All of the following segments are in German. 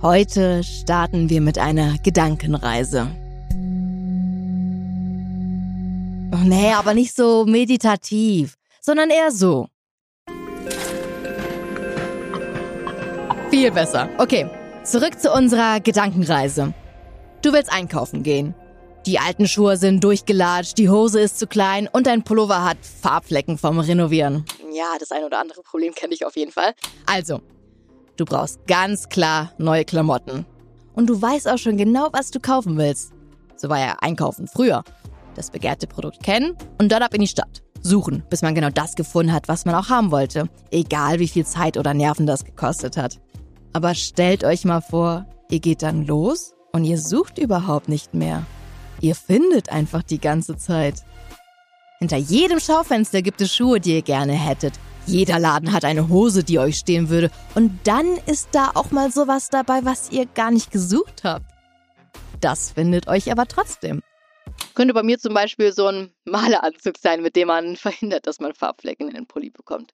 Heute starten wir mit einer Gedankenreise. Oh, nee, aber nicht so meditativ, sondern eher so. Viel besser. Okay, zurück zu unserer Gedankenreise. Du willst einkaufen gehen. Die alten Schuhe sind durchgelatscht, die Hose ist zu klein und dein Pullover hat Farbflecken vom Renovieren. Ja, das ein oder andere Problem kenne ich auf jeden Fall. Also, Du brauchst ganz klar neue Klamotten. Und du weißt auch schon genau, was du kaufen willst. So war ja Einkaufen früher. Das begehrte Produkt kennen und dann ab in die Stadt. Suchen, bis man genau das gefunden hat, was man auch haben wollte. Egal wie viel Zeit oder Nerven das gekostet hat. Aber stellt euch mal vor, ihr geht dann los und ihr sucht überhaupt nicht mehr. Ihr findet einfach die ganze Zeit. Hinter jedem Schaufenster gibt es Schuhe, die ihr gerne hättet. Jeder Laden hat eine Hose, die euch stehen würde. Und dann ist da auch mal sowas dabei, was ihr gar nicht gesucht habt. Das findet euch aber trotzdem. Könnte bei mir zum Beispiel so ein Maleranzug sein, mit dem man verhindert, dass man Farbflecken in den Pulli bekommt.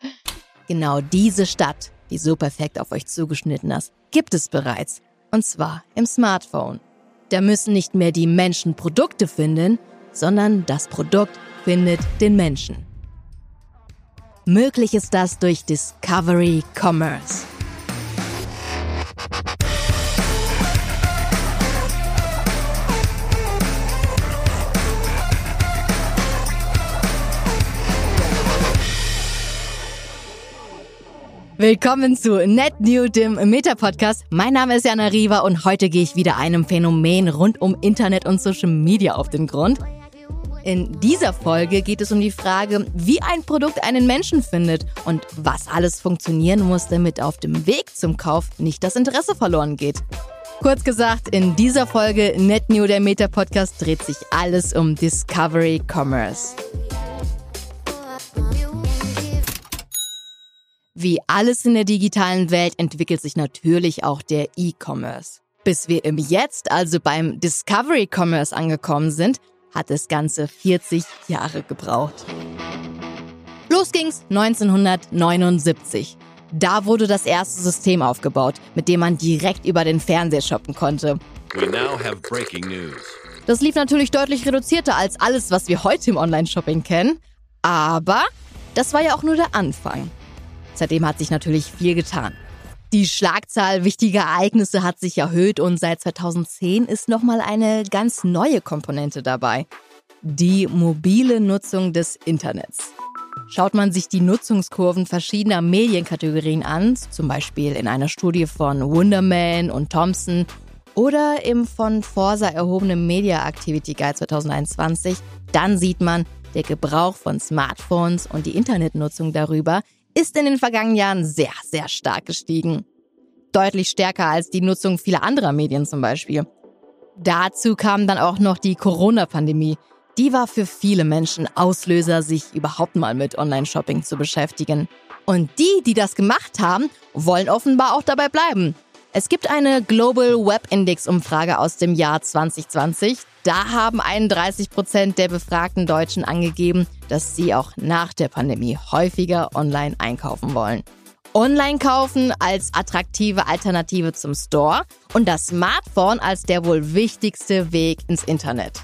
Genau diese Stadt, die so perfekt auf euch zugeschnitten ist, gibt es bereits. Und zwar im Smartphone. Da müssen nicht mehr die Menschen Produkte finden, sondern das Produkt findet den Menschen. Möglich ist das durch Discovery Commerce. Willkommen zu Net New, dem Meta-Podcast. Mein Name ist Jana Riva und heute gehe ich wieder einem Phänomen rund um Internet und Social Media auf den Grund. In dieser Folge geht es um die Frage, wie ein Produkt einen Menschen findet und was alles funktionieren muss, damit auf dem Weg zum Kauf nicht das Interesse verloren geht. Kurz gesagt, in dieser Folge NetNew, der Meta-Podcast, dreht sich alles um Discovery Commerce. Wie alles in der digitalen Welt entwickelt sich natürlich auch der E-Commerce. Bis wir im Jetzt, also beim Discovery Commerce angekommen sind, hat das Ganze 40 Jahre gebraucht. Los ging's 1979. Da wurde das erste System aufgebaut, mit dem man direkt über den Fernseher shoppen konnte. Das lief natürlich deutlich reduzierter als alles, was wir heute im Online-Shopping kennen. Aber das war ja auch nur der Anfang. Seitdem hat sich natürlich viel getan. Die Schlagzahl wichtiger Ereignisse hat sich erhöht und seit 2010 ist nochmal eine ganz neue Komponente dabei. Die mobile Nutzung des Internets. Schaut man sich die Nutzungskurven verschiedener Medienkategorien an, zum Beispiel in einer Studie von Wunderman und Thompson oder im von Forsa erhobenen Media Activity Guide 2021, dann sieht man, der Gebrauch von Smartphones und die Internetnutzung darüber ist in den vergangenen Jahren sehr, sehr stark gestiegen. Deutlich stärker als die Nutzung vieler anderer Medien zum Beispiel. Dazu kam dann auch noch die Corona-Pandemie. Die war für viele Menschen Auslöser, sich überhaupt mal mit Online-Shopping zu beschäftigen. Und die, die das gemacht haben, wollen offenbar auch dabei bleiben. Es gibt eine Global Web Index Umfrage aus dem Jahr 2020. Da haben 31 Prozent der befragten Deutschen angegeben, dass sie auch nach der Pandemie häufiger online einkaufen wollen. Online kaufen als attraktive Alternative zum Store und das Smartphone als der wohl wichtigste Weg ins Internet.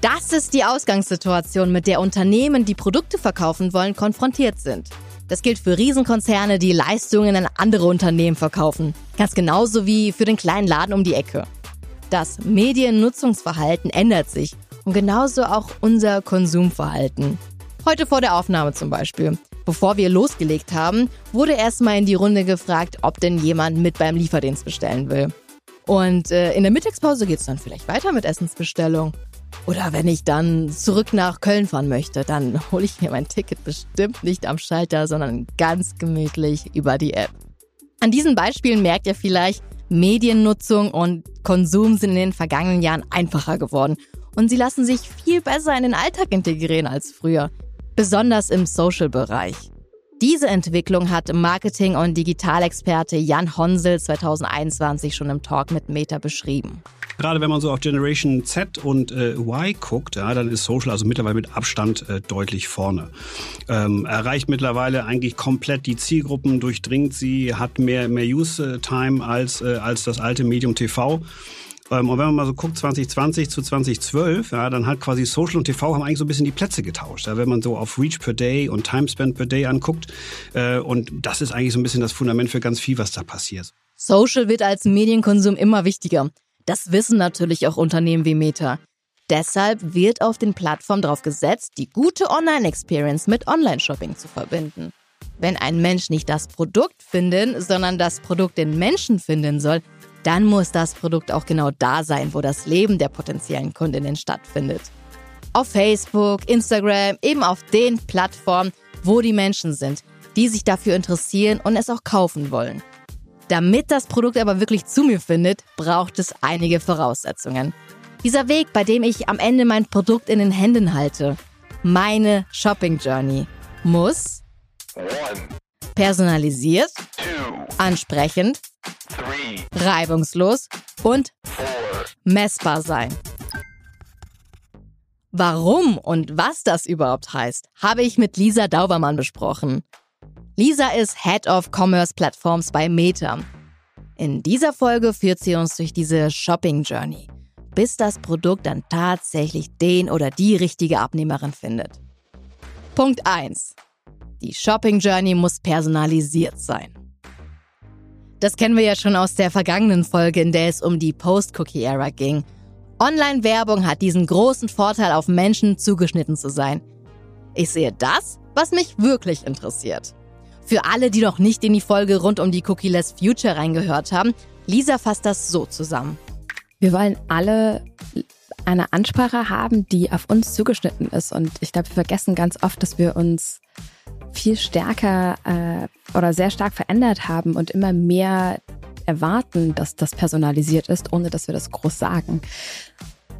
Das ist die Ausgangssituation, mit der Unternehmen, die Produkte verkaufen wollen, konfrontiert sind. Das gilt für Riesenkonzerne, die Leistungen an andere Unternehmen verkaufen. Ganz genauso wie für den kleinen Laden um die Ecke. Das Mediennutzungsverhalten ändert sich und genauso auch unser Konsumverhalten. Heute vor der Aufnahme zum Beispiel. Bevor wir losgelegt haben, wurde erstmal in die Runde gefragt, ob denn jemand mit beim Lieferdienst bestellen will. Und äh, in der Mittagspause geht es dann vielleicht weiter mit Essensbestellung. Oder wenn ich dann zurück nach Köln fahren möchte, dann hole ich mir mein Ticket bestimmt nicht am Schalter, sondern ganz gemütlich über die App. An diesen Beispielen merkt ihr vielleicht, Mediennutzung und Konsum sind in den vergangenen Jahren einfacher geworden und sie lassen sich viel besser in den Alltag integrieren als früher, besonders im Social-Bereich. Diese Entwicklung hat Marketing- und Digitalexperte Jan Honsel 2021 schon im Talk mit Meta beschrieben. Gerade wenn man so auf Generation Z und äh, Y guckt, ja, dann ist Social also mittlerweile mit Abstand äh, deutlich vorne. Ähm, erreicht mittlerweile eigentlich komplett die Zielgruppen, durchdringt sie, hat mehr, mehr Use-Time als, äh, als das alte Medium TV. Ähm, und wenn man mal so guckt, 2020 zu 2012, ja, dann hat quasi Social und TV haben eigentlich so ein bisschen die Plätze getauscht. Ja, wenn man so auf Reach per Day und Time Spent per Day anguckt. Äh, und das ist eigentlich so ein bisschen das Fundament für ganz viel, was da passiert. Social wird als Medienkonsum immer wichtiger. Das wissen natürlich auch Unternehmen wie Meta. Deshalb wird auf den Plattformen darauf gesetzt, die gute Online-Experience mit Online-Shopping zu verbinden. Wenn ein Mensch nicht das Produkt finden, sondern das Produkt den Menschen finden soll, dann muss das Produkt auch genau da sein, wo das Leben der potenziellen Kundinnen stattfindet. Auf Facebook, Instagram, eben auf den Plattformen, wo die Menschen sind, die sich dafür interessieren und es auch kaufen wollen. Damit das Produkt aber wirklich zu mir findet, braucht es einige Voraussetzungen. Dieser Weg, bei dem ich am Ende mein Produkt in den Händen halte, meine Shopping Journey, muss personalisiert, ansprechend, reibungslos und messbar sein. Warum und was das überhaupt heißt, habe ich mit Lisa Daubermann besprochen. Lisa ist Head of Commerce Platforms bei Meta. In dieser Folge führt sie uns durch diese Shopping Journey, bis das Produkt dann tatsächlich den oder die richtige Abnehmerin findet. Punkt 1. Die Shopping Journey muss personalisiert sein. Das kennen wir ja schon aus der vergangenen Folge, in der es um die Post-Cookie-Era ging. Online-Werbung hat diesen großen Vorteil, auf Menschen zugeschnitten zu sein. Ich sehe das, was mich wirklich interessiert. Für alle, die noch nicht in die Folge rund um die Cookie-less Future reingehört haben, Lisa fasst das so zusammen. Wir wollen alle eine Ansprache haben, die auf uns zugeschnitten ist. Und ich glaube, wir vergessen ganz oft, dass wir uns viel stärker äh, oder sehr stark verändert haben und immer mehr erwarten, dass das personalisiert ist, ohne dass wir das groß sagen.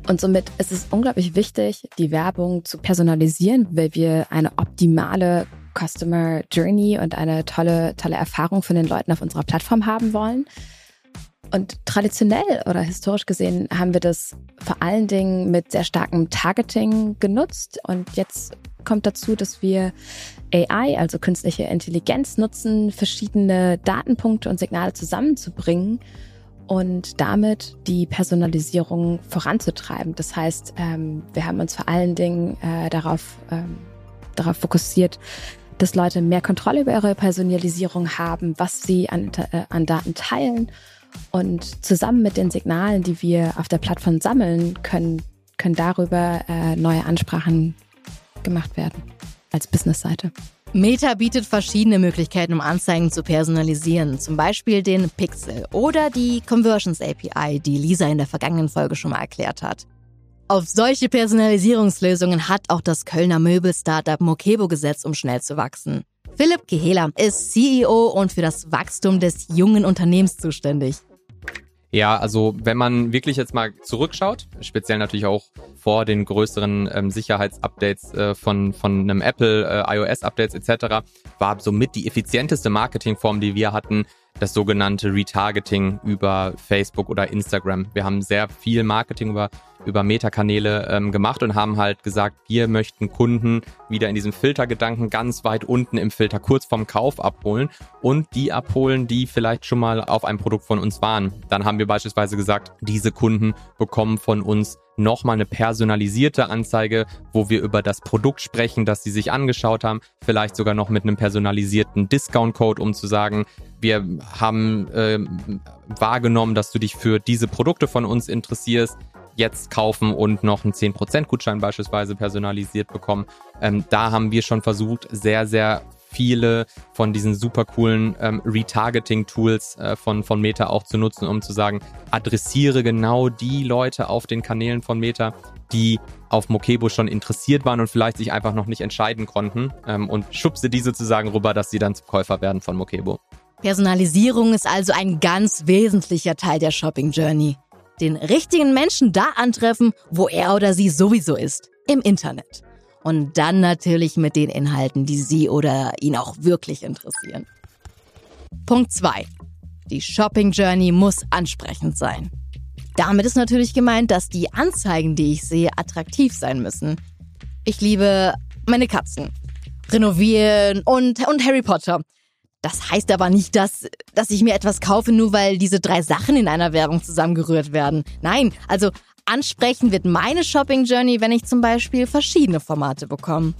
Und somit ist es unglaublich wichtig, die Werbung zu personalisieren, weil wir eine optimale Customer Journey und eine tolle, tolle Erfahrung von den Leuten auf unserer Plattform haben wollen. Und traditionell oder historisch gesehen haben wir das vor allen Dingen mit sehr starkem Targeting genutzt. Und jetzt kommt dazu, dass wir AI, also künstliche Intelligenz, nutzen, verschiedene Datenpunkte und Signale zusammenzubringen und damit die Personalisierung voranzutreiben. Das heißt, ähm, wir haben uns vor allen Dingen äh, darauf, ähm, darauf fokussiert, dass Leute mehr Kontrolle über ihre Personalisierung haben, was sie an, äh, an Daten teilen und zusammen mit den Signalen, die wir auf der Plattform sammeln, können, können darüber äh, neue Ansprachen gemacht werden als Businessseite. Meta bietet verschiedene Möglichkeiten, um Anzeigen zu personalisieren, zum Beispiel den Pixel oder die Conversions API, die Lisa in der vergangenen Folge schon mal erklärt hat. Auf solche Personalisierungslösungen hat auch das Kölner Möbel-Startup Mokebo gesetzt, um schnell zu wachsen. Philipp Gehela ist CEO und für das Wachstum des jungen Unternehmens zuständig. Ja, also wenn man wirklich jetzt mal zurückschaut, speziell natürlich auch vor den größeren ähm, Sicherheitsupdates äh, von, von einem Apple, äh, iOS-Updates etc., war somit die effizienteste Marketingform, die wir hatten, das sogenannte Retargeting über Facebook oder Instagram. Wir haben sehr viel Marketing über über Metakanäle ähm, gemacht und haben halt gesagt, wir möchten Kunden wieder in diesem Filtergedanken ganz weit unten im Filter kurz vorm Kauf abholen und die abholen, die vielleicht schon mal auf einem Produkt von uns waren. Dann haben wir beispielsweise gesagt, diese Kunden bekommen von uns nochmal eine personalisierte Anzeige, wo wir über das Produkt sprechen, das sie sich angeschaut haben, vielleicht sogar noch mit einem personalisierten Discount-Code, um zu sagen, wir haben äh, wahrgenommen, dass du dich für diese Produkte von uns interessierst jetzt kaufen und noch einen 10% Gutschein beispielsweise personalisiert bekommen. Ähm, da haben wir schon versucht, sehr, sehr viele von diesen super coolen ähm, Retargeting-Tools äh, von, von Meta auch zu nutzen, um zu sagen, adressiere genau die Leute auf den Kanälen von Meta, die auf Mokebo schon interessiert waren und vielleicht sich einfach noch nicht entscheiden konnten ähm, und schubse die sozusagen rüber, dass sie dann zum Käufer werden von Mokebo. Personalisierung ist also ein ganz wesentlicher Teil der Shopping Journey den richtigen Menschen da antreffen, wo er oder sie sowieso ist, im Internet. Und dann natürlich mit den Inhalten, die sie oder ihn auch wirklich interessieren. Punkt 2. Die Shopping Journey muss ansprechend sein. Damit ist natürlich gemeint, dass die Anzeigen, die ich sehe, attraktiv sein müssen. Ich liebe meine Katzen, renovieren und, und Harry Potter. Das heißt aber nicht, dass, dass ich mir etwas kaufe, nur weil diese drei Sachen in einer Werbung zusammengerührt werden. Nein, also ansprechen wird meine Shopping Journey, wenn ich zum Beispiel verschiedene Formate bekomme.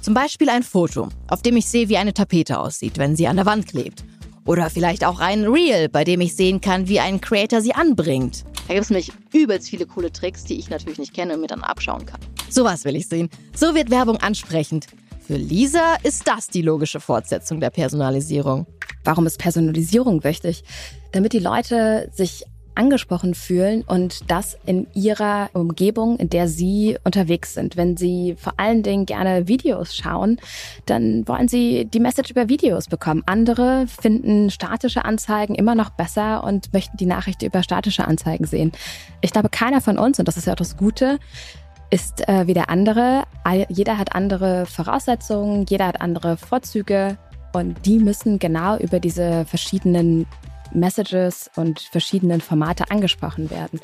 Zum Beispiel ein Foto, auf dem ich sehe, wie eine Tapete aussieht, wenn sie an der Wand klebt. Oder vielleicht auch ein Reel, bei dem ich sehen kann, wie ein Creator sie anbringt. Da gibt es nämlich übelst viele coole Tricks, die ich natürlich nicht kenne und mir dann abschauen kann. Sowas will ich sehen. So wird Werbung ansprechend. Für Lisa ist das die logische Fortsetzung der Personalisierung. Warum ist Personalisierung wichtig? Damit die Leute sich angesprochen fühlen und das in ihrer Umgebung, in der sie unterwegs sind. Wenn sie vor allen Dingen gerne Videos schauen, dann wollen sie die Message über Videos bekommen. Andere finden statische Anzeigen immer noch besser und möchten die Nachricht über statische Anzeigen sehen. Ich glaube, keiner von uns, und das ist ja auch das Gute, ist äh, wie der andere. Jeder hat andere Voraussetzungen, jeder hat andere Vorzüge und die müssen genau über diese verschiedenen Messages und verschiedenen Formate angesprochen werden.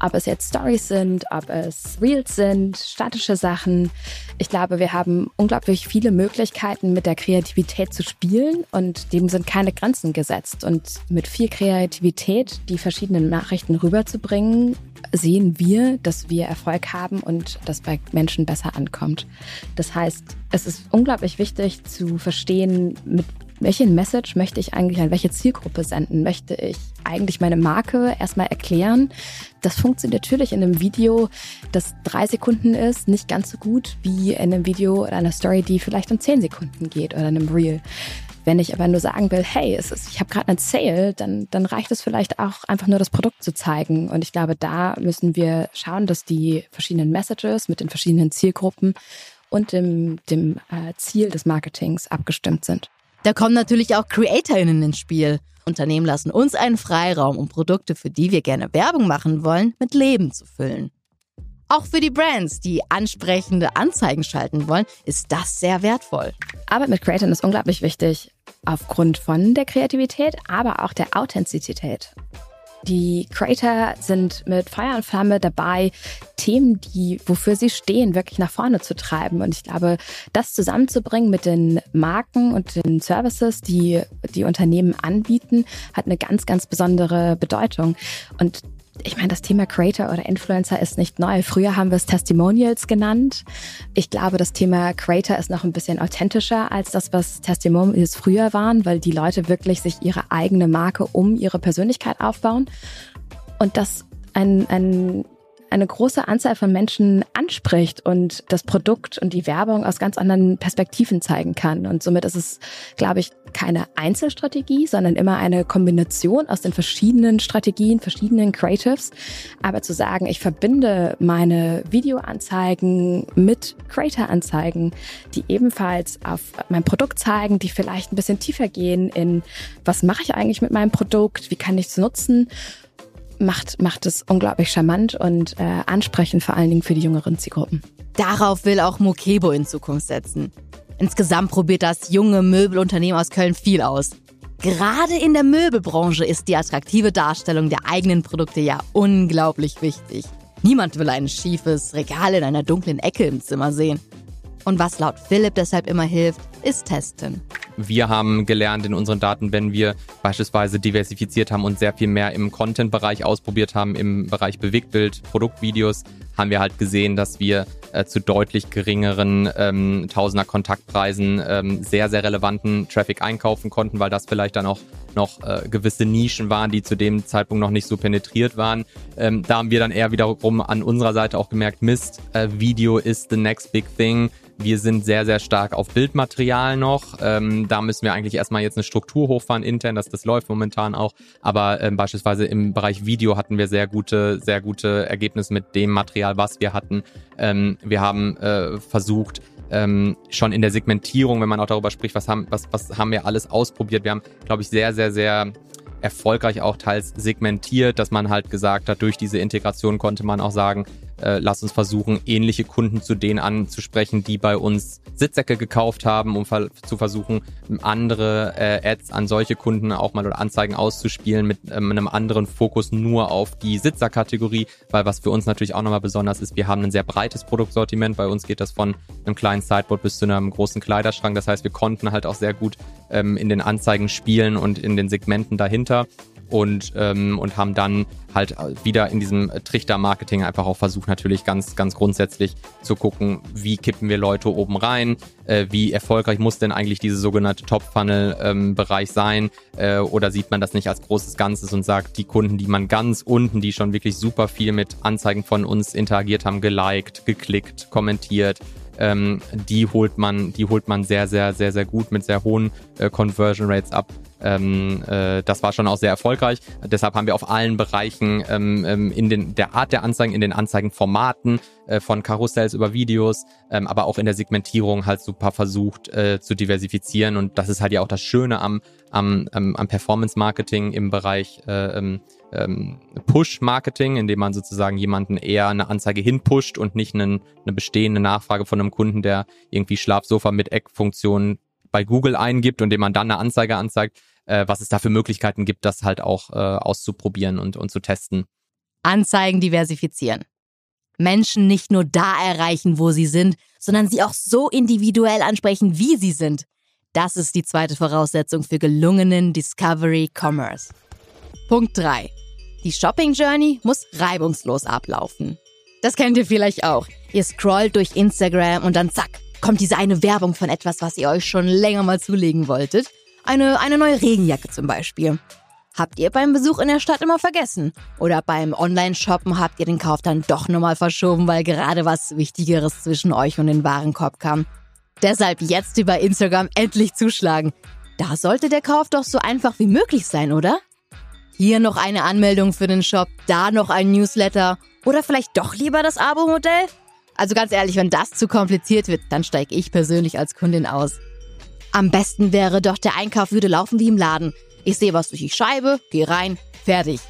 Ob es jetzt Stories sind, ob es Reels sind, statische Sachen. Ich glaube, wir haben unglaublich viele Möglichkeiten, mit der Kreativität zu spielen und dem sind keine Grenzen gesetzt. Und mit viel Kreativität die verschiedenen Nachrichten rüberzubringen, sehen wir, dass wir Erfolg haben und dass bei Menschen besser ankommt. Das heißt, es ist unglaublich wichtig zu verstehen, mit welche Message möchte ich eigentlich an welche Zielgruppe senden? Möchte ich eigentlich meine Marke erstmal erklären? Das funktioniert natürlich in einem Video, das drei Sekunden ist, nicht ganz so gut wie in einem Video oder einer Story, die vielleicht um zehn Sekunden geht oder einem Reel. Wenn ich aber nur sagen will, hey, ist, ich habe gerade einen Sale, dann, dann reicht es vielleicht auch einfach nur das Produkt zu zeigen. Und ich glaube, da müssen wir schauen, dass die verschiedenen Messages mit den verschiedenen Zielgruppen und dem, dem äh, Ziel des Marketings abgestimmt sind. Da kommen natürlich auch CreatorInnen ins Spiel. Unternehmen lassen uns einen Freiraum, um Produkte, für die wir gerne Werbung machen wollen, mit Leben zu füllen. Auch für die Brands, die ansprechende Anzeigen schalten wollen, ist das sehr wertvoll. Arbeit mit Creatoren ist unglaublich wichtig, aufgrund von der Kreativität, aber auch der Authentizität. Die Creator sind mit Feuer und Flamme dabei, Themen, die, wofür sie stehen, wirklich nach vorne zu treiben. Und ich glaube, das zusammenzubringen mit den Marken und den Services, die die Unternehmen anbieten, hat eine ganz, ganz besondere Bedeutung. Und ich meine, das Thema Creator oder Influencer ist nicht neu. Früher haben wir es Testimonials genannt. Ich glaube, das Thema Creator ist noch ein bisschen authentischer als das, was Testimonials früher waren, weil die Leute wirklich sich ihre eigene Marke um ihre Persönlichkeit aufbauen. Und das ein, ein eine große Anzahl von Menschen anspricht und das Produkt und die Werbung aus ganz anderen Perspektiven zeigen kann. Und somit ist es, glaube ich, keine Einzelstrategie, sondern immer eine Kombination aus den verschiedenen Strategien, verschiedenen Creatives. Aber zu sagen, ich verbinde meine Videoanzeigen mit Creator-Anzeigen, die ebenfalls auf mein Produkt zeigen, die vielleicht ein bisschen tiefer gehen in, was mache ich eigentlich mit meinem Produkt, wie kann ich es nutzen macht, macht es unglaublich charmant und äh, ansprechend, vor allen Dingen für die jüngeren Zielgruppen. Darauf will auch Mokebo in Zukunft setzen. Insgesamt probiert das junge Möbelunternehmen aus Köln viel aus. Gerade in der Möbelbranche ist die attraktive Darstellung der eigenen Produkte ja unglaublich wichtig. Niemand will ein schiefes Regal in einer dunklen Ecke im Zimmer sehen. Und was laut Philipp deshalb immer hilft, ist Testen. Wir haben gelernt in unseren Daten, wenn wir beispielsweise diversifiziert haben und sehr viel mehr im Content-Bereich ausprobiert haben, im Bereich Bewegtbild, Produktvideos, haben wir halt gesehen, dass wir äh, zu deutlich geringeren ähm, Tausender Kontaktpreisen ähm, sehr, sehr relevanten Traffic einkaufen konnten, weil das vielleicht dann auch noch äh, gewisse Nischen waren, die zu dem Zeitpunkt noch nicht so penetriert waren. Ähm, da haben wir dann eher wiederum an unserer Seite auch gemerkt, Mist, äh, Video ist the next big thing. Wir sind sehr, sehr stark auf Bildmaterial noch. Ähm, da müssen wir eigentlich erstmal jetzt eine Struktur hochfahren intern, dass das läuft momentan auch. Aber ähm, beispielsweise im Bereich Video hatten wir sehr gute, sehr gute Ergebnisse mit dem Material, was wir hatten. Ähm, wir haben äh, versucht, ähm, schon in der Segmentierung, wenn man auch darüber spricht, was haben, was, was haben wir alles ausprobiert. Wir haben, glaube ich, sehr, sehr, sehr erfolgreich auch teils segmentiert, dass man halt gesagt hat, durch diese Integration konnte man auch sagen, äh, lass uns versuchen, ähnliche Kunden zu denen anzusprechen, die bei uns Sitzsäcke gekauft haben, um zu versuchen, andere äh, Ads an solche Kunden auch mal oder Anzeigen auszuspielen mit ähm, einem anderen Fokus nur auf die Sitzerkategorie, weil was für uns natürlich auch nochmal besonders ist, wir haben ein sehr breites Produktsortiment. Bei uns geht das von einem kleinen Sideboard bis zu einem großen Kleiderschrank. Das heißt, wir konnten halt auch sehr gut ähm, in den Anzeigen spielen und in den Segmenten dahinter und, ähm, und haben dann halt wieder in diesem Trichter-Marketing einfach auch versucht, natürlich ganz, ganz grundsätzlich zu gucken, wie kippen wir Leute oben rein, äh, wie erfolgreich muss denn eigentlich diese sogenannte Top-Funnel-Bereich ähm, sein äh, oder sieht man das nicht als großes Ganzes und sagt, die Kunden, die man ganz unten, die schon wirklich super viel mit Anzeigen von uns interagiert haben, geliked, geklickt, kommentiert, ähm, die holt man, die holt man sehr, sehr, sehr, sehr gut mit sehr hohen äh, Conversion Rates ab. Ähm, äh, das war schon auch sehr erfolgreich. Deshalb haben wir auf allen Bereichen ähm, ähm, in den, der Art der Anzeigen, in den Anzeigenformaten äh, von Karussells über Videos, ähm, aber auch in der Segmentierung halt super versucht äh, zu diversifizieren. Und das ist halt ja auch das Schöne am, am, am, am Performance-Marketing im Bereich äh, ähm, ähm, Push-Marketing, indem man sozusagen jemanden eher eine Anzeige hinpusht und nicht einen, eine bestehende Nachfrage von einem Kunden, der irgendwie Schlafsofa mit Eckfunktion bei Google eingibt und dem man dann eine Anzeige anzeigt, äh, was es da für Möglichkeiten gibt, das halt auch äh, auszuprobieren und, und zu testen. Anzeigen diversifizieren. Menschen nicht nur da erreichen, wo sie sind, sondern sie auch so individuell ansprechen, wie sie sind. Das ist die zweite Voraussetzung für gelungenen Discovery Commerce. Punkt 3. Die Shopping Journey muss reibungslos ablaufen. Das kennt ihr vielleicht auch. Ihr scrollt durch Instagram und dann zack, kommt diese eine Werbung von etwas, was ihr euch schon länger mal zulegen wolltet. Eine, eine neue Regenjacke zum Beispiel. Habt ihr beim Besuch in der Stadt immer vergessen? Oder beim Online-Shoppen habt ihr den Kauf dann doch nochmal verschoben, weil gerade was Wichtigeres zwischen euch und den Warenkorb kam? Deshalb jetzt über Instagram endlich zuschlagen. Da sollte der Kauf doch so einfach wie möglich sein, oder? Hier noch eine Anmeldung für den Shop, da noch ein Newsletter oder vielleicht doch lieber das Abo-Modell? Also ganz ehrlich, wenn das zu kompliziert wird, dann steige ich persönlich als Kundin aus. Am besten wäre doch, der Einkauf würde laufen wie im Laden. Ich sehe was durch die Scheibe, gehe rein, fertig.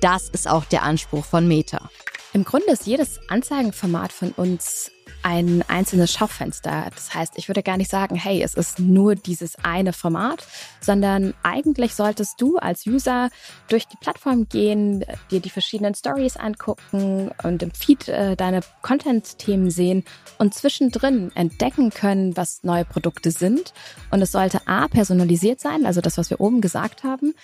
Das ist auch der Anspruch von Meta. Im Grunde ist jedes Anzeigenformat von uns ein einzelnes Schaufenster. Das heißt, ich würde gar nicht sagen, hey, es ist nur dieses eine Format, sondern eigentlich solltest du als User durch die Plattform gehen, dir die verschiedenen Stories angucken und im Feed äh, deine Content-Themen sehen und zwischendrin entdecken können, was neue Produkte sind. Und es sollte A, personalisiert sein, also das, was wir oben gesagt haben,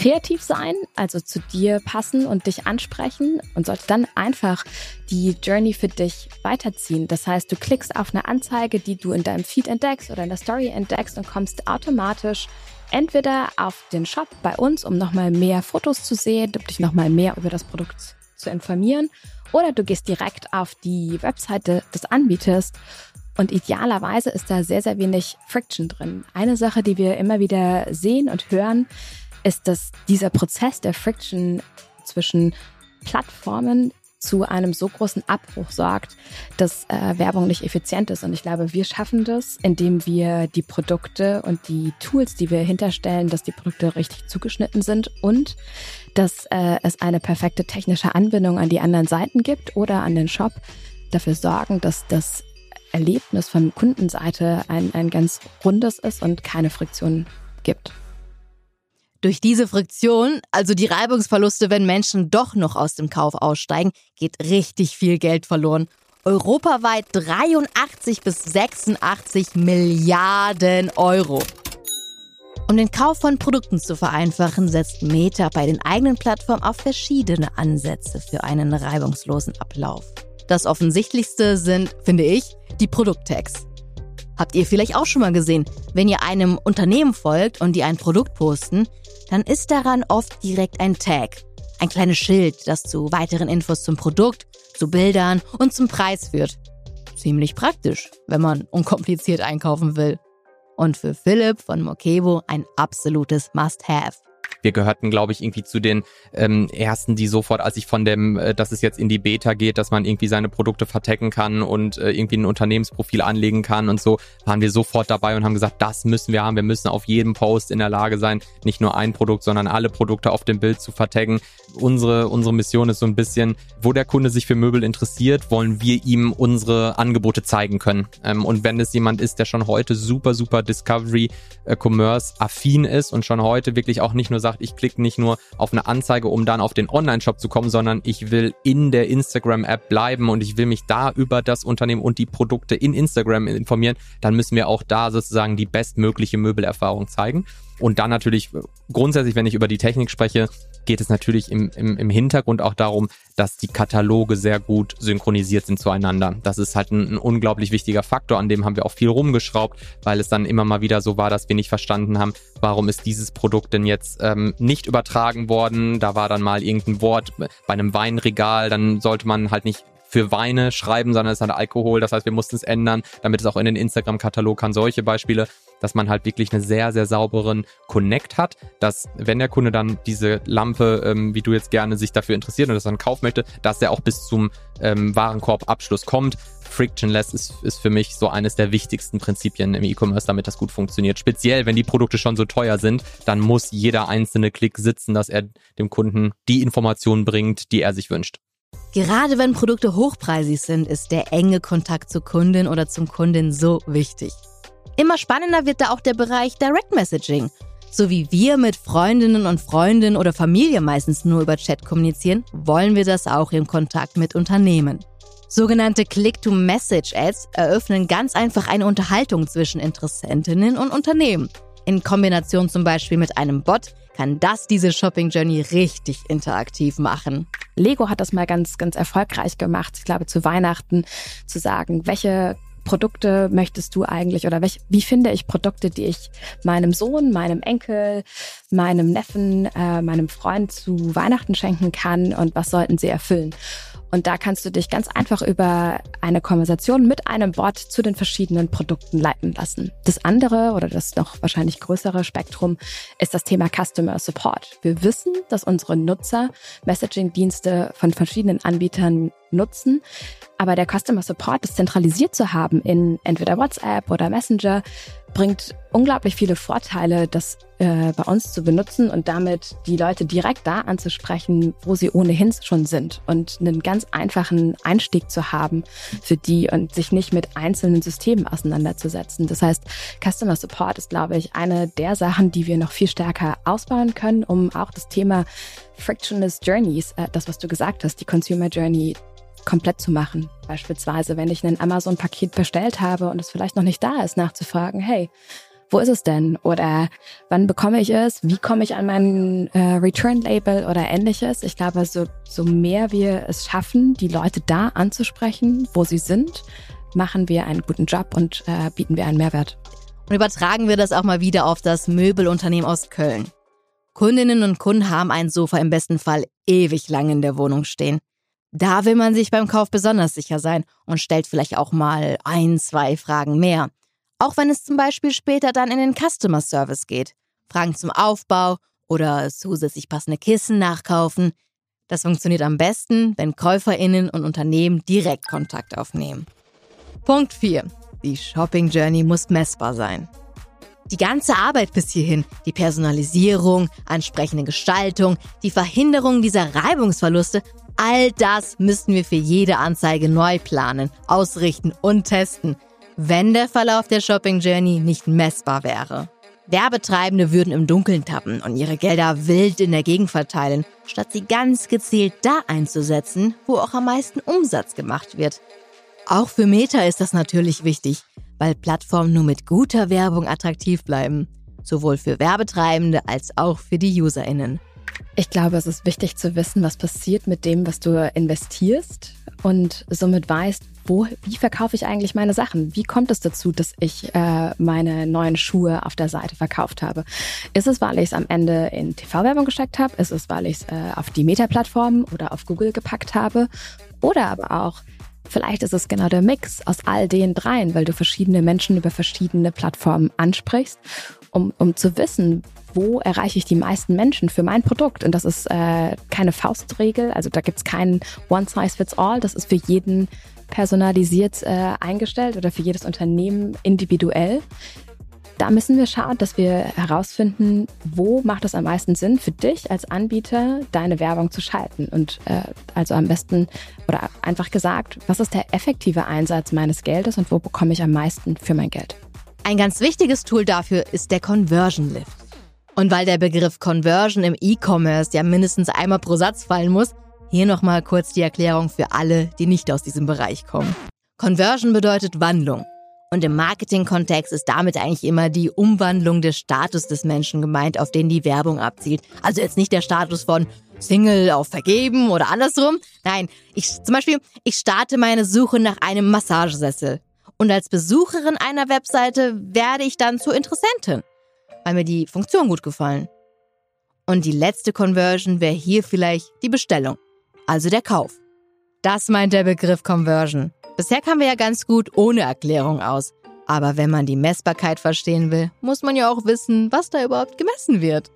kreativ sein, also zu dir passen und dich ansprechen und sollte dann einfach die Journey für dich weiterziehen. Das heißt, du klickst auf eine Anzeige, die du in deinem Feed entdeckst oder in der Story entdeckst und kommst automatisch entweder auf den Shop bei uns, um nochmal mehr Fotos zu sehen, um dich nochmal mehr über das Produkt zu informieren, oder du gehst direkt auf die Webseite des Anbieters und idealerweise ist da sehr, sehr wenig Friction drin. Eine Sache, die wir immer wieder sehen und hören, ist, dass dieser Prozess der Friction zwischen Plattformen zu einem so großen Abbruch sorgt, dass äh, Werbung nicht effizient ist. Und ich glaube, wir schaffen das, indem wir die Produkte und die Tools, die wir hinterstellen, dass die Produkte richtig zugeschnitten sind und dass äh, es eine perfekte technische Anbindung an die anderen Seiten gibt oder an den Shop, dafür sorgen, dass das Erlebnis von Kundenseite ein, ein ganz rundes ist und keine Friktion gibt. Durch diese Friktion, also die Reibungsverluste, wenn Menschen doch noch aus dem Kauf aussteigen, geht richtig viel Geld verloren. Europaweit 83 bis 86 Milliarden Euro. Um den Kauf von Produkten zu vereinfachen, setzt Meta bei den eigenen Plattformen auf verschiedene Ansätze für einen reibungslosen Ablauf. Das offensichtlichste sind, finde ich, die Produkttags. Habt ihr vielleicht auch schon mal gesehen, wenn ihr einem Unternehmen folgt und die ein Produkt posten, dann ist daran oft direkt ein Tag. Ein kleines Schild, das zu weiteren Infos zum Produkt, zu Bildern und zum Preis führt. Ziemlich praktisch, wenn man unkompliziert einkaufen will. Und für Philipp von Mokebo ein absolutes Must-Have. Wir gehörten, glaube ich, irgendwie zu den ähm, ersten, die sofort, als ich von dem, äh, dass es jetzt in die Beta geht, dass man irgendwie seine Produkte vertecken kann und äh, irgendwie ein Unternehmensprofil anlegen kann und so, waren wir sofort dabei und haben gesagt, das müssen wir haben. Wir müssen auf jedem Post in der Lage sein, nicht nur ein Produkt, sondern alle Produkte auf dem Bild zu vertaggen. Unsere, unsere Mission ist so ein bisschen, wo der Kunde sich für Möbel interessiert, wollen wir ihm unsere Angebote zeigen können. Ähm, und wenn es jemand ist, der schon heute super, super Discovery äh, Commerce affin ist und schon heute wirklich auch nicht nur sagt, ich klicke nicht nur auf eine Anzeige, um dann auf den Online-Shop zu kommen, sondern ich will in der Instagram-App bleiben und ich will mich da über das Unternehmen und die Produkte in Instagram informieren, dann müssen wir auch da sozusagen die bestmögliche Möbelerfahrung zeigen. Und dann natürlich grundsätzlich, wenn ich über die Technik spreche, geht es natürlich im, im, im Hintergrund auch darum, dass die Kataloge sehr gut synchronisiert sind zueinander. Das ist halt ein, ein unglaublich wichtiger Faktor, an dem haben wir auch viel rumgeschraubt, weil es dann immer mal wieder so war, dass wir nicht verstanden haben, warum ist dieses Produkt denn jetzt ähm, nicht übertragen worden. Da war dann mal irgendein Wort bei einem Weinregal, dann sollte man halt nicht für Weine schreiben, sondern es hat Alkohol. Das heißt, wir mussten es ändern, damit es auch in den Instagram-Katalog kann. Solche Beispiele dass man halt wirklich einen sehr, sehr sauberen Connect hat, dass wenn der Kunde dann diese Lampe, ähm, wie du jetzt gerne sich dafür interessiert und das dann kaufen möchte, dass er auch bis zum ähm, Warenkorbabschluss kommt. Frictionless ist, ist für mich so eines der wichtigsten Prinzipien im E-Commerce, damit das gut funktioniert. Speziell, wenn die Produkte schon so teuer sind, dann muss jeder einzelne Klick sitzen, dass er dem Kunden die Informationen bringt, die er sich wünscht. Gerade wenn Produkte hochpreisig sind, ist der enge Kontakt zur Kundin oder zum Kunden so wichtig. Immer spannender wird da auch der Bereich Direct Messaging. So wie wir mit Freundinnen und Freunden oder Familie meistens nur über Chat kommunizieren, wollen wir das auch im Kontakt mit Unternehmen. Sogenannte Click-to-Message-Ads eröffnen ganz einfach eine Unterhaltung zwischen Interessentinnen und Unternehmen. In Kombination zum Beispiel mit einem Bot kann das diese Shopping Journey richtig interaktiv machen. Lego hat das mal ganz, ganz erfolgreich gemacht, ich glaube zu Weihnachten, zu sagen, welche Produkte möchtest du eigentlich oder welch, wie finde ich Produkte, die ich meinem Sohn, meinem Enkel, meinem Neffen, äh, meinem Freund zu Weihnachten schenken kann und was sollten sie erfüllen? Und da kannst du dich ganz einfach über eine Konversation mit einem Bot zu den verschiedenen Produkten leiten lassen. Das andere oder das noch wahrscheinlich größere Spektrum ist das Thema Customer Support. Wir wissen, dass unsere Nutzer Messaging-Dienste von verschiedenen Anbietern nutzen, aber der Customer Support, das zentralisiert zu haben in entweder WhatsApp oder Messenger, bringt unglaublich viele Vorteile, das äh, bei uns zu benutzen und damit die Leute direkt da anzusprechen, wo sie ohnehin schon sind und einen ganz einfachen Einstieg zu haben für die und sich nicht mit einzelnen Systemen auseinanderzusetzen. Das heißt, Customer Support ist, glaube ich, eine der Sachen, die wir noch viel stärker ausbauen können, um auch das Thema Frictionless Journeys, äh, das, was du gesagt hast, die Consumer Journey komplett zu machen. Beispielsweise, wenn ich ein Amazon-Paket bestellt habe und es vielleicht noch nicht da ist, nachzufragen, hey, wo ist es denn? Oder wann bekomme ich es? Wie komme ich an mein äh, Return-Label oder ähnliches? Ich glaube, so, so mehr wir es schaffen, die Leute da anzusprechen, wo sie sind, machen wir einen guten Job und äh, bieten wir einen Mehrwert. Und übertragen wir das auch mal wieder auf das Möbelunternehmen aus Köln. Kundinnen und Kunden haben ein Sofa im besten Fall ewig lang in der Wohnung stehen. Da will man sich beim Kauf besonders sicher sein und stellt vielleicht auch mal ein, zwei Fragen mehr. Auch wenn es zum Beispiel später dann in den Customer Service geht. Fragen zum Aufbau oder zusätzlich passende Kissen nachkaufen. Das funktioniert am besten, wenn KäuferInnen und Unternehmen direkt Kontakt aufnehmen. Punkt 4. Die Shopping Journey muss messbar sein. Die ganze Arbeit bis hierhin, die Personalisierung, ansprechende Gestaltung, die Verhinderung dieser Reibungsverluste All das müssten wir für jede Anzeige neu planen, ausrichten und testen, wenn der Verlauf der Shopping Journey nicht messbar wäre. Werbetreibende würden im Dunkeln tappen und ihre Gelder wild in der Gegend verteilen, statt sie ganz gezielt da einzusetzen, wo auch am meisten Umsatz gemacht wird. Auch für Meta ist das natürlich wichtig, weil Plattformen nur mit guter Werbung attraktiv bleiben, sowohl für Werbetreibende als auch für die Userinnen. Ich glaube, es ist wichtig zu wissen, was passiert mit dem, was du investierst und somit weißt, wo, wie verkaufe ich eigentlich meine Sachen? Wie kommt es dazu, dass ich äh, meine neuen Schuhe auf der Seite verkauft habe? Ist es, weil ich es am Ende in TV-Werbung gesteckt habe? Ist es, weil ich es äh, auf die Meta-Plattform oder auf Google gepackt habe? Oder aber auch, Vielleicht ist es genau der Mix aus all den dreien, weil du verschiedene Menschen über verschiedene Plattformen ansprichst um, um zu wissen, wo erreiche ich die meisten Menschen für mein Produkt. Und das ist äh, keine Faustregel, also da gibt es keinen One-Size-Fits-All, das ist für jeden personalisiert äh, eingestellt oder für jedes Unternehmen individuell. Da müssen wir schauen, dass wir herausfinden, wo macht es am meisten Sinn für dich als Anbieter, deine Werbung zu schalten. Und äh, also am besten oder einfach gesagt, was ist der effektive Einsatz meines Geldes und wo bekomme ich am meisten für mein Geld? Ein ganz wichtiges Tool dafür ist der Conversion Lift. Und weil der Begriff Conversion im E-Commerce ja mindestens einmal pro Satz fallen muss, hier nochmal kurz die Erklärung für alle, die nicht aus diesem Bereich kommen. Conversion bedeutet Wandlung. Und im Marketing-Kontext ist damit eigentlich immer die Umwandlung des Status des Menschen gemeint, auf den die Werbung abzielt. Also jetzt nicht der Status von Single auf vergeben oder andersrum. Nein, ich zum Beispiel, ich starte meine Suche nach einem Massagesessel. Und als Besucherin einer Webseite werde ich dann zur Interessentin, weil mir die Funktion gut gefallen. Und die letzte Conversion wäre hier vielleicht die Bestellung, also der Kauf. Das meint der Begriff Conversion. Bisher kamen wir ja ganz gut ohne Erklärung aus. Aber wenn man die Messbarkeit verstehen will, muss man ja auch wissen, was da überhaupt gemessen wird.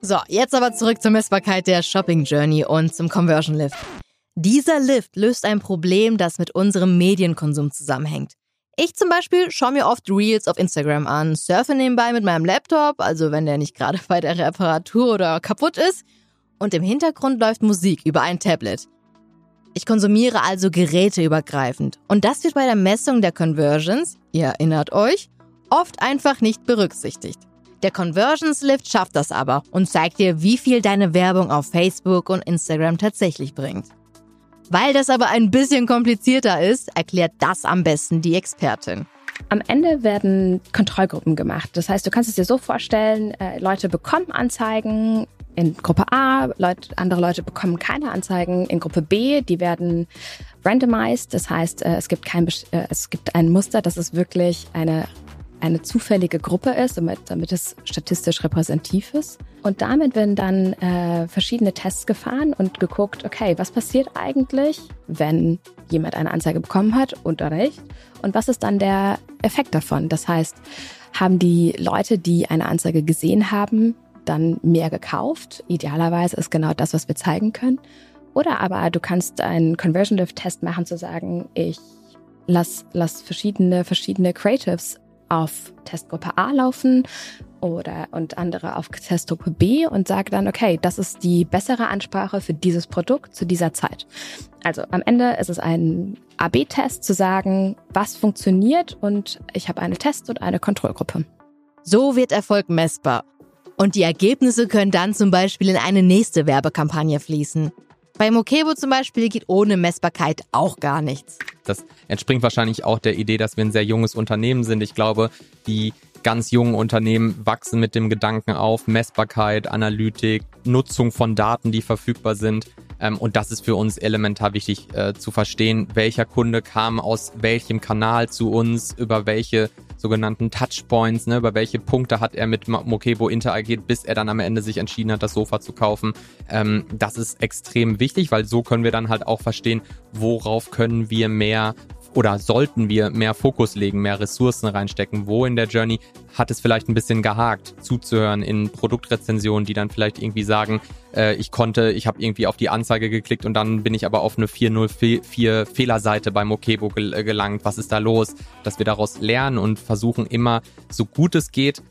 So, jetzt aber zurück zur Messbarkeit der Shopping Journey und zum Conversion Lift. Dieser Lift löst ein Problem, das mit unserem Medienkonsum zusammenhängt. Ich zum Beispiel schaue mir oft Reels auf Instagram an, surfe nebenbei mit meinem Laptop, also wenn der nicht gerade bei der Reparatur oder kaputt ist, und im Hintergrund läuft Musik über ein Tablet. Ich konsumiere also geräteübergreifend. Und das wird bei der Messung der Conversions, ihr erinnert euch, oft einfach nicht berücksichtigt. Der Conversions Lift schafft das aber und zeigt dir, wie viel deine Werbung auf Facebook und Instagram tatsächlich bringt. Weil das aber ein bisschen komplizierter ist, erklärt das am besten die Expertin. Am Ende werden Kontrollgruppen gemacht. Das heißt, du kannst es dir so vorstellen, äh, Leute bekommen Anzeigen in Gruppe A, Leute, andere Leute bekommen keine Anzeigen. In Gruppe B, die werden randomized. Das heißt, äh, es gibt kein, äh, es gibt ein Muster, dass es wirklich eine eine zufällige Gruppe ist, damit, damit es statistisch repräsentativ ist. Und damit werden dann äh, verschiedene Tests gefahren und geguckt, okay, was passiert eigentlich, wenn jemand eine Anzeige bekommen hat und nicht? Und was ist dann der Effekt davon? Das heißt, haben die Leute, die eine Anzeige gesehen haben, dann mehr gekauft. Idealerweise ist genau das, was wir zeigen können. Oder aber du kannst einen Conversion Lift Test machen, zu sagen, ich lass, lass verschiedene, verschiedene Creatives auf Testgruppe A laufen oder und andere auf Testgruppe B und sage dann, okay, das ist die bessere Ansprache für dieses Produkt zu dieser Zeit. Also am Ende ist es ein AB-Test zu sagen, was funktioniert und ich habe eine Test- und eine Kontrollgruppe. So wird Erfolg messbar und die Ergebnisse können dann zum Beispiel in eine nächste Werbekampagne fließen. Bei Mokebo zum Beispiel geht ohne Messbarkeit auch gar nichts. Das entspringt wahrscheinlich auch der Idee, dass wir ein sehr junges Unternehmen sind. Ich glaube, die ganz jungen Unternehmen wachsen mit dem Gedanken auf Messbarkeit, Analytik, Nutzung von Daten, die verfügbar sind. Ähm, und das ist für uns elementar wichtig äh, zu verstehen, welcher Kunde kam aus welchem Kanal zu uns, über welche sogenannten Touchpoints, ne, über welche Punkte hat er mit Mokebo interagiert, bis er dann am Ende sich entschieden hat, das Sofa zu kaufen. Ähm, das ist extrem wichtig, weil so können wir dann halt auch verstehen, worauf können wir mehr oder sollten wir mehr Fokus legen, mehr Ressourcen reinstecken? Wo in der Journey hat es vielleicht ein bisschen gehakt, zuzuhören in Produktrezensionen, die dann vielleicht irgendwie sagen, äh, ich konnte, ich habe irgendwie auf die Anzeige geklickt und dann bin ich aber auf eine 404 Fehlerseite bei Mokebo gel äh, gelangt. Was ist da los? Dass wir daraus lernen und versuchen immer, so gut es geht,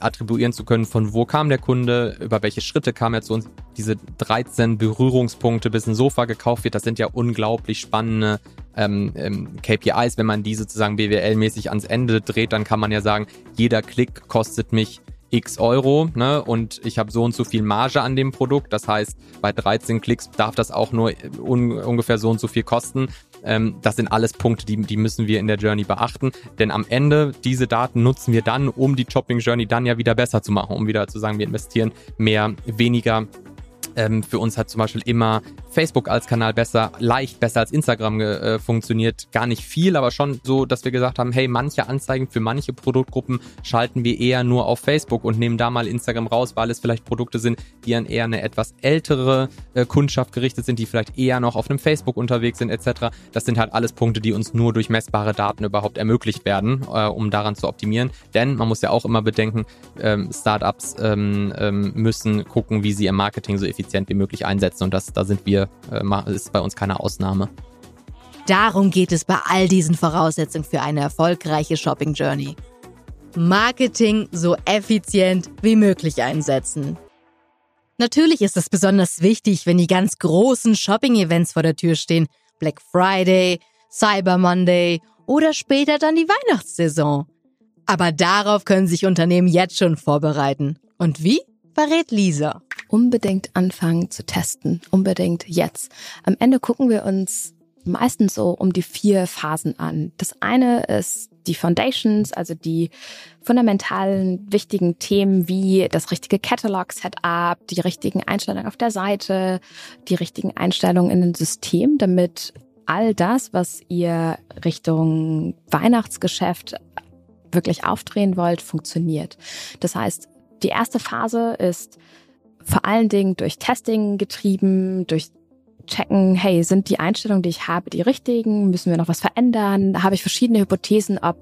attribuieren zu können, von wo kam der Kunde, über welche Schritte kam er zu uns. Diese 13 Berührungspunkte, bis ein Sofa gekauft wird, das sind ja unglaublich spannende ähm, ähm, KPIs. Wenn man die sozusagen BWL-mäßig ans Ende dreht, dann kann man ja sagen, jeder Klick kostet mich x Euro ne, und ich habe so und so viel Marge an dem Produkt. Das heißt, bei 13 Klicks darf das auch nur un ungefähr so und so viel kosten. Ähm, das sind alles Punkte, die, die müssen wir in der Journey beachten. Denn am Ende, diese Daten nutzen wir dann, um die Shopping Journey dann ja wieder besser zu machen, um wieder zu sagen, wir investieren mehr, weniger ähm, für uns hat zum Beispiel immer Facebook als Kanal besser, leicht besser als Instagram äh, funktioniert. Gar nicht viel, aber schon so, dass wir gesagt haben, hey, manche Anzeigen für manche Produktgruppen schalten wir eher nur auf Facebook und nehmen da mal Instagram raus, weil es vielleicht Produkte sind, die an eher eine etwas ältere äh, Kundschaft gerichtet sind, die vielleicht eher noch auf einem Facebook unterwegs sind etc. Das sind halt alles Punkte, die uns nur durch messbare Daten überhaupt ermöglicht werden, äh, um daran zu optimieren. Denn man muss ja auch immer bedenken, ähm, Startups ähm, ähm, müssen gucken, wie sie ihr Marketing so effizient wie möglich einsetzen und das, da sind wir, äh, ist bei uns keine Ausnahme. Darum geht es bei all diesen Voraussetzungen für eine erfolgreiche Shopping Journey. Marketing so effizient wie möglich einsetzen. Natürlich ist es besonders wichtig, wenn die ganz großen Shopping-Events vor der Tür stehen. Black Friday, Cyber Monday oder später dann die Weihnachtssaison. Aber darauf können sich Unternehmen jetzt schon vorbereiten. Und wie? Verrät Lisa. Unbedingt anfangen zu testen. Unbedingt jetzt. Am Ende gucken wir uns meistens so um die vier Phasen an. Das eine ist die Foundations, also die fundamentalen wichtigen Themen wie das richtige Catalog-Setup, die richtigen Einstellungen auf der Seite, die richtigen Einstellungen in den System, damit all das, was ihr Richtung Weihnachtsgeschäft wirklich aufdrehen wollt, funktioniert. Das heißt, die erste Phase ist vor allen Dingen durch Testing getrieben, durch checken, hey, sind die Einstellungen, die ich habe, die richtigen? Müssen wir noch was verändern? Habe ich verschiedene Hypothesen, ob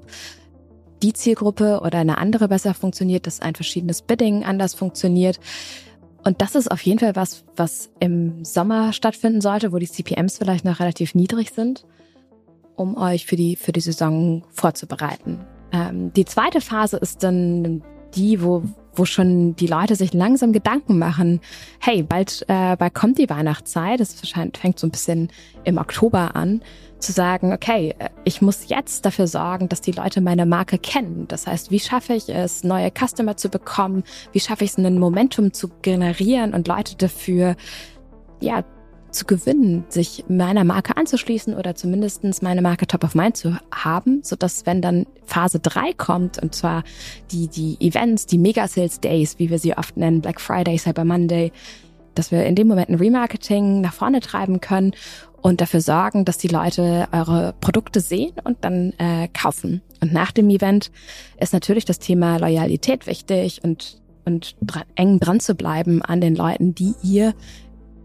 die Zielgruppe oder eine andere besser funktioniert, dass ein verschiedenes Bidding anders funktioniert? Und das ist auf jeden Fall was, was im Sommer stattfinden sollte, wo die CPMs vielleicht noch relativ niedrig sind, um euch für die, für die Saison vorzubereiten. Ähm, die zweite Phase ist dann die, wo, wo schon die Leute sich langsam Gedanken machen, hey, bald, äh, bald kommt die Weihnachtszeit, das fängt so ein bisschen im Oktober an, zu sagen, okay, äh, ich muss jetzt dafür sorgen, dass die Leute meine Marke kennen. Das heißt, wie schaffe ich es, neue Customer zu bekommen? Wie schaffe ich es, ein Momentum zu generieren und Leute dafür, ja, zu gewinnen, sich meiner Marke anzuschließen oder zumindestens meine Marke top of mind zu haben, so dass wenn dann Phase 3 kommt, und zwar die, die Events, die Mega Sales Days, wie wir sie oft nennen, Black Friday, Cyber Monday, dass wir in dem Moment ein Remarketing nach vorne treiben können und dafür sorgen, dass die Leute eure Produkte sehen und dann äh, kaufen. Und nach dem Event ist natürlich das Thema Loyalität wichtig und, und dran, eng dran zu bleiben an den Leuten, die ihr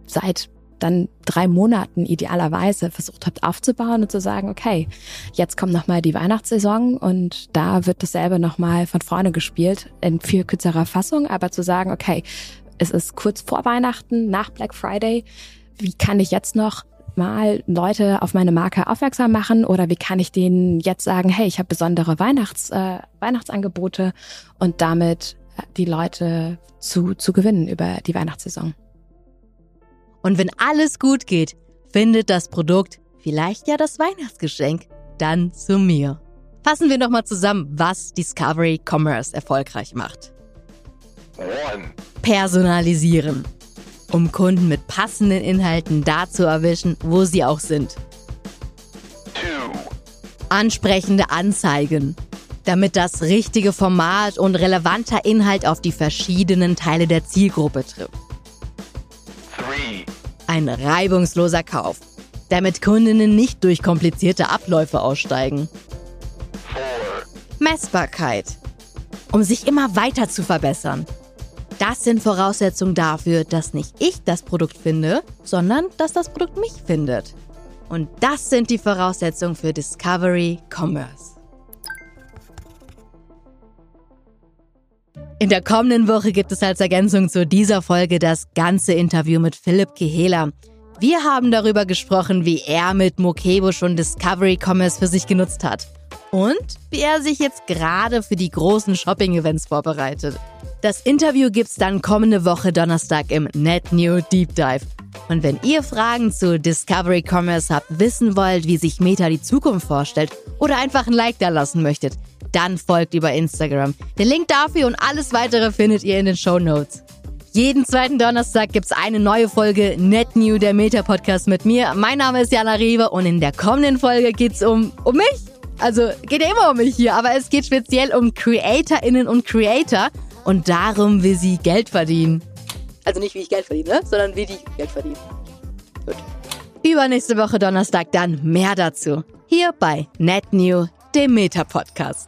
seit dann drei Monaten idealerweise versucht habt aufzubauen und zu sagen, okay, jetzt kommt nochmal die Weihnachtssaison und da wird dasselbe nochmal von vorne gespielt in viel kürzerer Fassung, aber zu sagen, okay, es ist kurz vor Weihnachten, nach Black Friday, wie kann ich jetzt noch mal Leute auf meine Marke aufmerksam machen oder wie kann ich denen jetzt sagen, hey, ich habe besondere Weihnachts, äh, Weihnachtsangebote und damit die Leute zu, zu gewinnen über die Weihnachtssaison. Und wenn alles gut geht, findet das Produkt, vielleicht ja das Weihnachtsgeschenk, dann zu mir. Fassen wir nochmal zusammen, was Discovery Commerce erfolgreich macht. Personalisieren. Um Kunden mit passenden Inhalten da zu erwischen, wo sie auch sind. Ansprechende Anzeigen. Damit das richtige Format und relevanter Inhalt auf die verschiedenen Teile der Zielgruppe trifft. Ein reibungsloser Kauf, damit Kundinnen nicht durch komplizierte Abläufe aussteigen. Messbarkeit, um sich immer weiter zu verbessern. Das sind Voraussetzungen dafür, dass nicht ich das Produkt finde, sondern dass das Produkt mich findet. Und das sind die Voraussetzungen für Discovery Commerce. In der kommenden Woche gibt es als Ergänzung zu dieser Folge das ganze Interview mit Philipp Kehela. Wir haben darüber gesprochen, wie er mit Mokebo schon Discovery Commerce für sich genutzt hat. Und wie er sich jetzt gerade für die großen Shopping-Events vorbereitet. Das Interview gibt's dann kommende Woche Donnerstag im Net New Deep Dive. Und wenn ihr Fragen zu Discovery Commerce habt, wissen wollt, wie sich Meta die Zukunft vorstellt oder einfach ein Like da lassen möchtet, dann folgt über Instagram. Den Link dafür und alles weitere findet ihr in den Show Notes. Jeden zweiten Donnerstag gibt's eine neue Folge Net New, der Meta-Podcast mit mir. Mein Name ist Jana Rewe und in der kommenden Folge geht's um, um mich. Also geht ja immer um mich hier, aber es geht speziell um CreatorInnen und Creator und darum, wie sie Geld verdienen. Also nicht, wie ich Geld verdiene, sondern wie die Geld verdienen. Gut. Übernächste Woche Donnerstag dann mehr dazu. Hier bei NetNew, dem Meta-Podcast.